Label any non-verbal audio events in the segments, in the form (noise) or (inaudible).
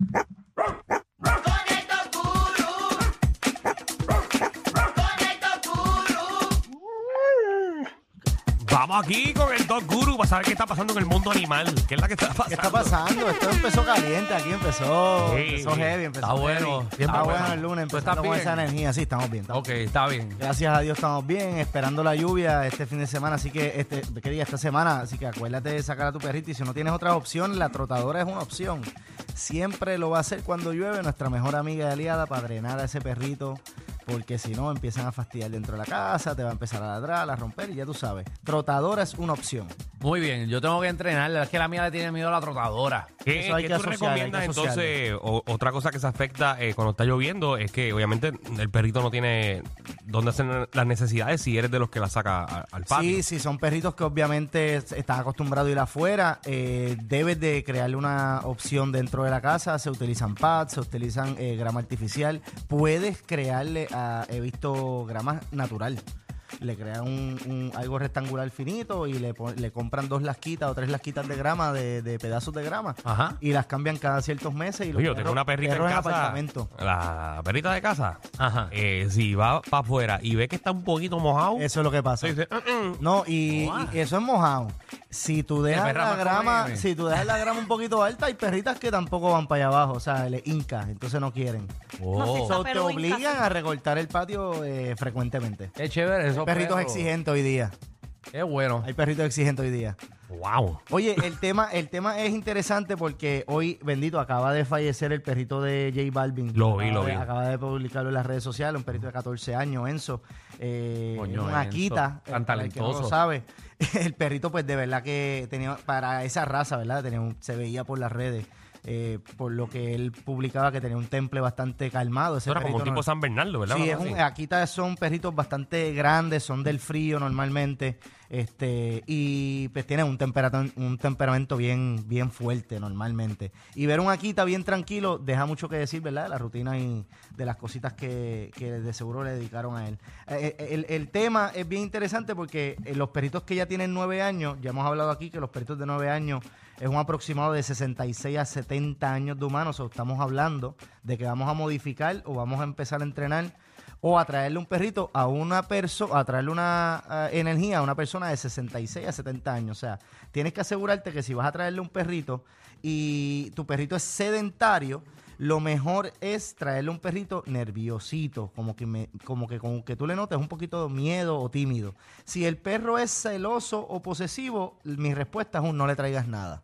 Yep. Vamos aquí con el Dog Guru para saber qué está pasando en el mundo animal. ¿Qué es la que está pasando? ¿Qué está pasando? Esto empezó caliente, aquí empezó, Sí. empezó heavy, empezó Está bueno, heavy. bien Está bueno. bueno el lunes, ¿Tú estás empezando con bien? esa energía, sí, estamos bien. estamos Ok, está bien. Gracias a Dios estamos bien, esperando la lluvia este fin de semana, así que este, ¿qué día? Esta semana, así que acuérdate de sacar a tu perrito y si no tienes otra opción, la trotadora es una opción. Siempre lo va a hacer cuando llueve, nuestra mejor amiga y aliada para drenar a ese perrito, porque si no empiezan a fastidiar dentro de la casa, te va a empezar a ladrar, a romper y ya tú sabes. Trotadora es una opción. Muy bien, yo tengo que entrenarla. Es que la mía le tiene miedo a la trotadora. ¿Qué, Eso hay qué que tú hay que entonces? O- otra cosa que se afecta eh, cuando está lloviendo es que obviamente el perrito no tiene dónde hacer las necesidades si eres de los que la saca a- al patio. Sí, sí, son perritos que obviamente están acostumbrados a ir afuera. eh, debes de crearle una opción dentro de la casa. Se utilizan pads, se utilizan eh, grama artificial. Puedes crearle, a- he visto grama natural. Le crean un, un- algo rectangular finito y le, le compran dos lasquitas o tres lasquitas de grama, de, de pedazos de grama. Ajá. Y las cambian cada ciertos meses. Y los Oye, yo tengo perros- una perrita en perros casa. apartamento. la perrita de casa. Ajá. eh, si va para afuera y ve que está un poquito mojado, Eso es lo que pasa. dice, "Mm, mm". No, y, y eso es mojado. Si tú dejas perra la más grama, come. si tú dejas la grama un poquito alta, hay perritas que tampoco van para allá abajo, o sea, le hinca, entonces no quieren. Oh, So, te pero obligan sí. a recortar el patio eh, frecuentemente. qué chévere eso. Hay perritos exigentes hoy día. Qué bueno. Hay perritos exigentes hoy día. wow. Oye, el tema, el tema es interesante porque hoy, bendito, acaba de fallecer el perrito de J Balvin. Lo vi, Acaba lo de- vi. Acaba de publicarlo en las redes sociales, un perrito de 14 años, Enzo. Eh, Coño, una Enzo, Akita, tan eh, para el que no lo talentoso. sabe. (laughs) El perrito, pues de verdad que tenía, para esa raza, ¿verdad? Tenía un- se veía por las redes. Eh, por lo que él publicaba que tenía un temple bastante calmado. Ese era como un tipo no- San Bernardo, ¿verdad? Sí, es un. Akita son perritos bastante grandes, son del frío normalmente, este, y pues tienen un temperamento, un temperamento bien, bien fuerte normalmente. Y ver un Akita bien tranquilo deja mucho que decir, ¿verdad? De la rutina y de las cositas que, que de seguro le dedicaron a él. Eh, eh, el, el tema es bien interesante porque los perritos que ya tienen nueve años, ya hemos hablado aquí que los perritos de nueve años es un aproximado de 66 a 70 años de humanos, o estamos hablando de que vamos a modificar o vamos a empezar a entrenar o a traerle un perrito a una persona, a traerle una eh, energía a una persona de 66 a 70 años. O sea, tienes que asegurarte que si vas a traerle un perrito y tu perrito es sedentario, lo mejor es traerle un perrito nerviosito, como que, me, como que, como que tú le notes un poquito de miedo o tímido. Si el perro es celoso o posesivo, mi respuesta es un no le traigas nada.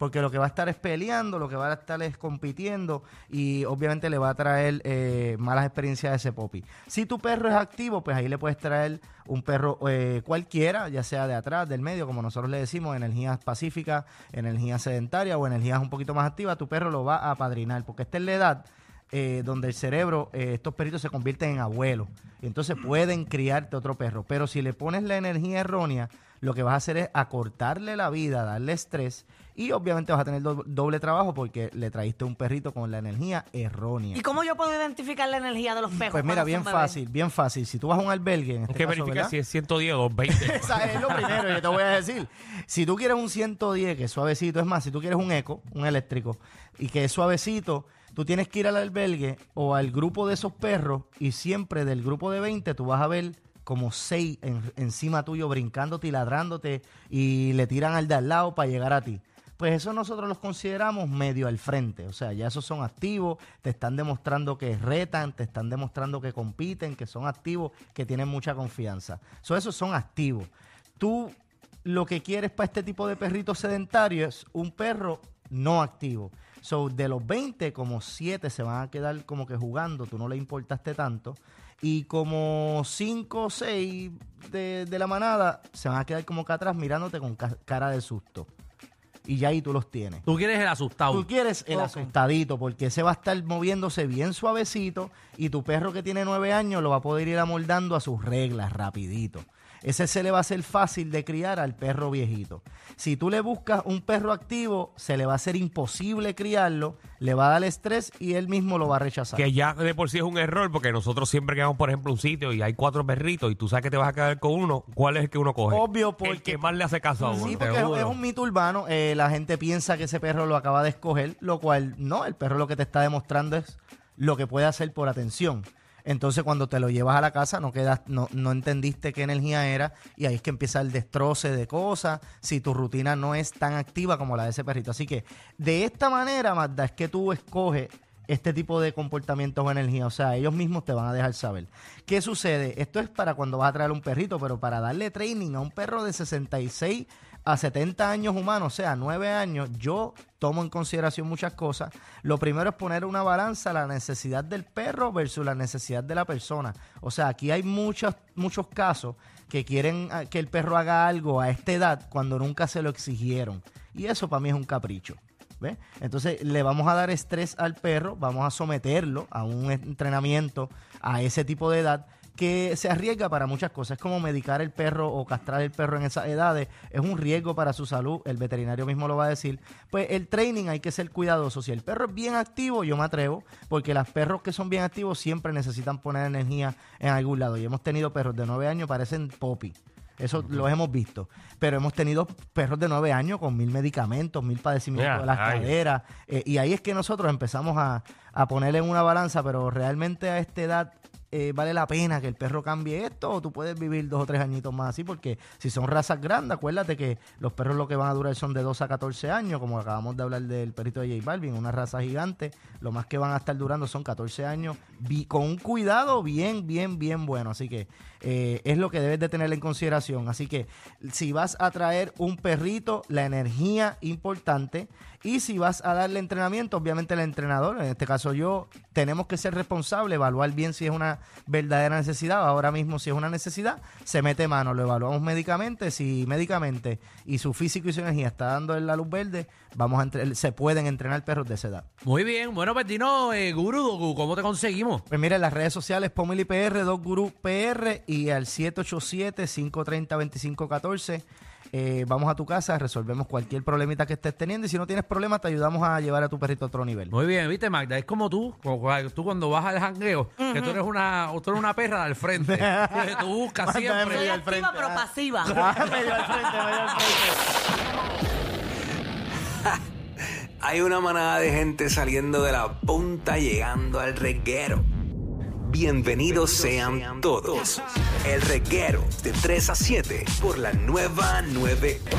Porque lo que va a estar es peleando, lo que va a estar es compitiendo y obviamente le va a traer eh, malas experiencias a ese popi. Si tu perro es activo, pues ahí le puedes traer un perro eh, cualquiera, ya sea de atrás, del medio, como nosotros le decimos, energías pacíficas, energías sedentarias o energías un poquito más activas, tu perro lo va a apadrinar. Porque esta es la edad eh, donde el cerebro, eh, estos perritos se convierten en abuelos. Y entonces pueden criarte otro perro. Pero si le pones la energía errónea, lo que vas a hacer es acortarle la vida, darle estrés y obviamente vas a tener do- doble trabajo porque le traíste un perrito con la energía errónea. ¿Y cómo yo puedo identificar la energía de los perros? Pues mira, bien fácil, bien fácil. Si tú vas a un albergue, en este caso, verificar ¿verdad? si es 110 o 220. (laughs) Esa es lo primero que te voy a decir. Si tú quieres un 110 que es suavecito, es más, si tú quieres un eco, un eléctrico, y que es suavecito, tú tienes que ir al albergue o al grupo de esos perros y siempre del grupo de 20 tú vas a ver como seis en- encima tuyo brincándote y ladrándote y le tiran al de al lado para llegar a ti. Pues eso nosotros los consideramos medio al frente. O sea, ya esos son activos, te están demostrando que retan, te están demostrando que compiten, que son activos, que tienen mucha confianza. So, esos son activos. Tú lo que quieres para este tipo de perritos sedentarios es un perro no activo. So, de los 20, como 7 se van a quedar como que jugando, tú no le importaste tanto. Y como 5 o 6 de, de la manada se van a quedar como que atrás mirándote con ca- cara de susto. Y ya ahí tú los tienes. Tú quieres el asustado. Tú quieres el Ok. asustadito porque ese va a estar moviéndose bien suavecito y tu perro que tiene nueve años lo va a poder ir amoldando a sus reglas rapidito. Ese se le va a hacer fácil de criar al perro viejito. Si tú le buscas un perro activo, se le va a hacer imposible criarlo, le va a dar estrés y él mismo lo va a rechazar. Que ya de por sí es un error, porque nosotros siempre que vamos, por ejemplo, a un sitio y hay cuatro perritos y tú sabes que te vas a quedar con uno, ¿cuál es el que uno coge? Obvio, El porque- que más le hace caso a uno. Sí, porque es un mito urbano. eh, la gente piensa que ese perro lo acaba de escoger, lo cual no, el perro lo que te está demostrando es lo que puede hacer por atención. Entonces, cuando te lo llevas a la casa, no quedas, no, no entendiste qué energía era, y ahí es que empieza el destroce de cosas, si tu rutina no es tan activa como la de ese perrito. Así que, de esta manera, Magda, es que tú escoges este tipo de comportamientos o energía. O sea, ellos mismos te van a dejar saber. ¿Qué sucede? Esto es para cuando vas a traer un perrito, pero para darle training a un perro de 66 a 70 años humanos, o sea, 9 años, yo tomo en consideración muchas cosas. Lo primero es poner una balanza la necesidad del perro versus la necesidad de la persona. O sea, aquí hay muchos, muchos casos que quieren ah, que el perro haga algo a esta edad cuando nunca se lo exigieron. Y eso para mí es un capricho. ¿Ves? Entonces le vamos a dar estrés al perro, vamos a someterlo a un entrenamiento a ese tipo de edad que se arriesga para muchas cosas. Es como medicar el perro o castrar el perro en esas edades. Es un riesgo para su salud. El veterinario mismo lo va a decir. Pues el training hay que ser cuidadoso. Si el perro es bien activo, yo me atrevo, porque los perros que son bien activos siempre necesitan poner energía en algún lado. Y hemos tenido perros de 9 años, parecen popi. Eso lo hemos visto. Pero hemos tenido perros de 9 años con mil medicamentos, mil padecimientos de las ay. caderas. eh, y ahí es que nosotros empezamos a, a ponerle en una balanza, pero realmente a esta edad eh, vale la pena que el perro cambie esto o tú puedes vivir dos o tres añitos más así, porque si son razas grandes, acuérdate que los perros lo que van a durar son de 2 a 14 años, como acabamos de hablar del perrito de J Balvin, una raza gigante, lo más que van a estar durando son 14 años, con un cuidado bien, bien, bien bueno, así que eh, es lo que debes de tener en consideración, así que si vas a traer un perrito, la energía importante, y si vas a darle entrenamiento, obviamente el entrenador, en este caso yo, tenemos que ser responsables, evaluar bien si es una verdadera necesidad. Ahora mismo, si es una necesidad, se mete mano, lo evaluamos médicamente. Si médicamente y su físico y su energía está dando la luz verde, vamos a entre- se pueden entrenar perros de esa edad. Muy bien. Bueno, pues dinos, eh, Guru, Dogu, ¿cómo te conseguimos? Pues mira, en las redes sociales Pomili PR, Gurú PR y al 787-530-2514. Eh, vamos a tu casa, resolvemos cualquier problemita que estés teniendo y si no tienes problema te ayudamos a llevar a tu perrito a otro nivel. Muy bien, viste, Magda, es como tú, como tú cuando vas al jangueo, que tú eres una, tú eres una perra al frente. (laughs) que tú buscas siempre. Soy al frente, pero ah. pasiva. (laughs) Ah, medio al frente, medio al frente. (laughs) Hay una manada de gente saliendo de la punta llegando al reguero. Bienvenidos sean todos. El reguero de 3 a 7 por la nueva 94.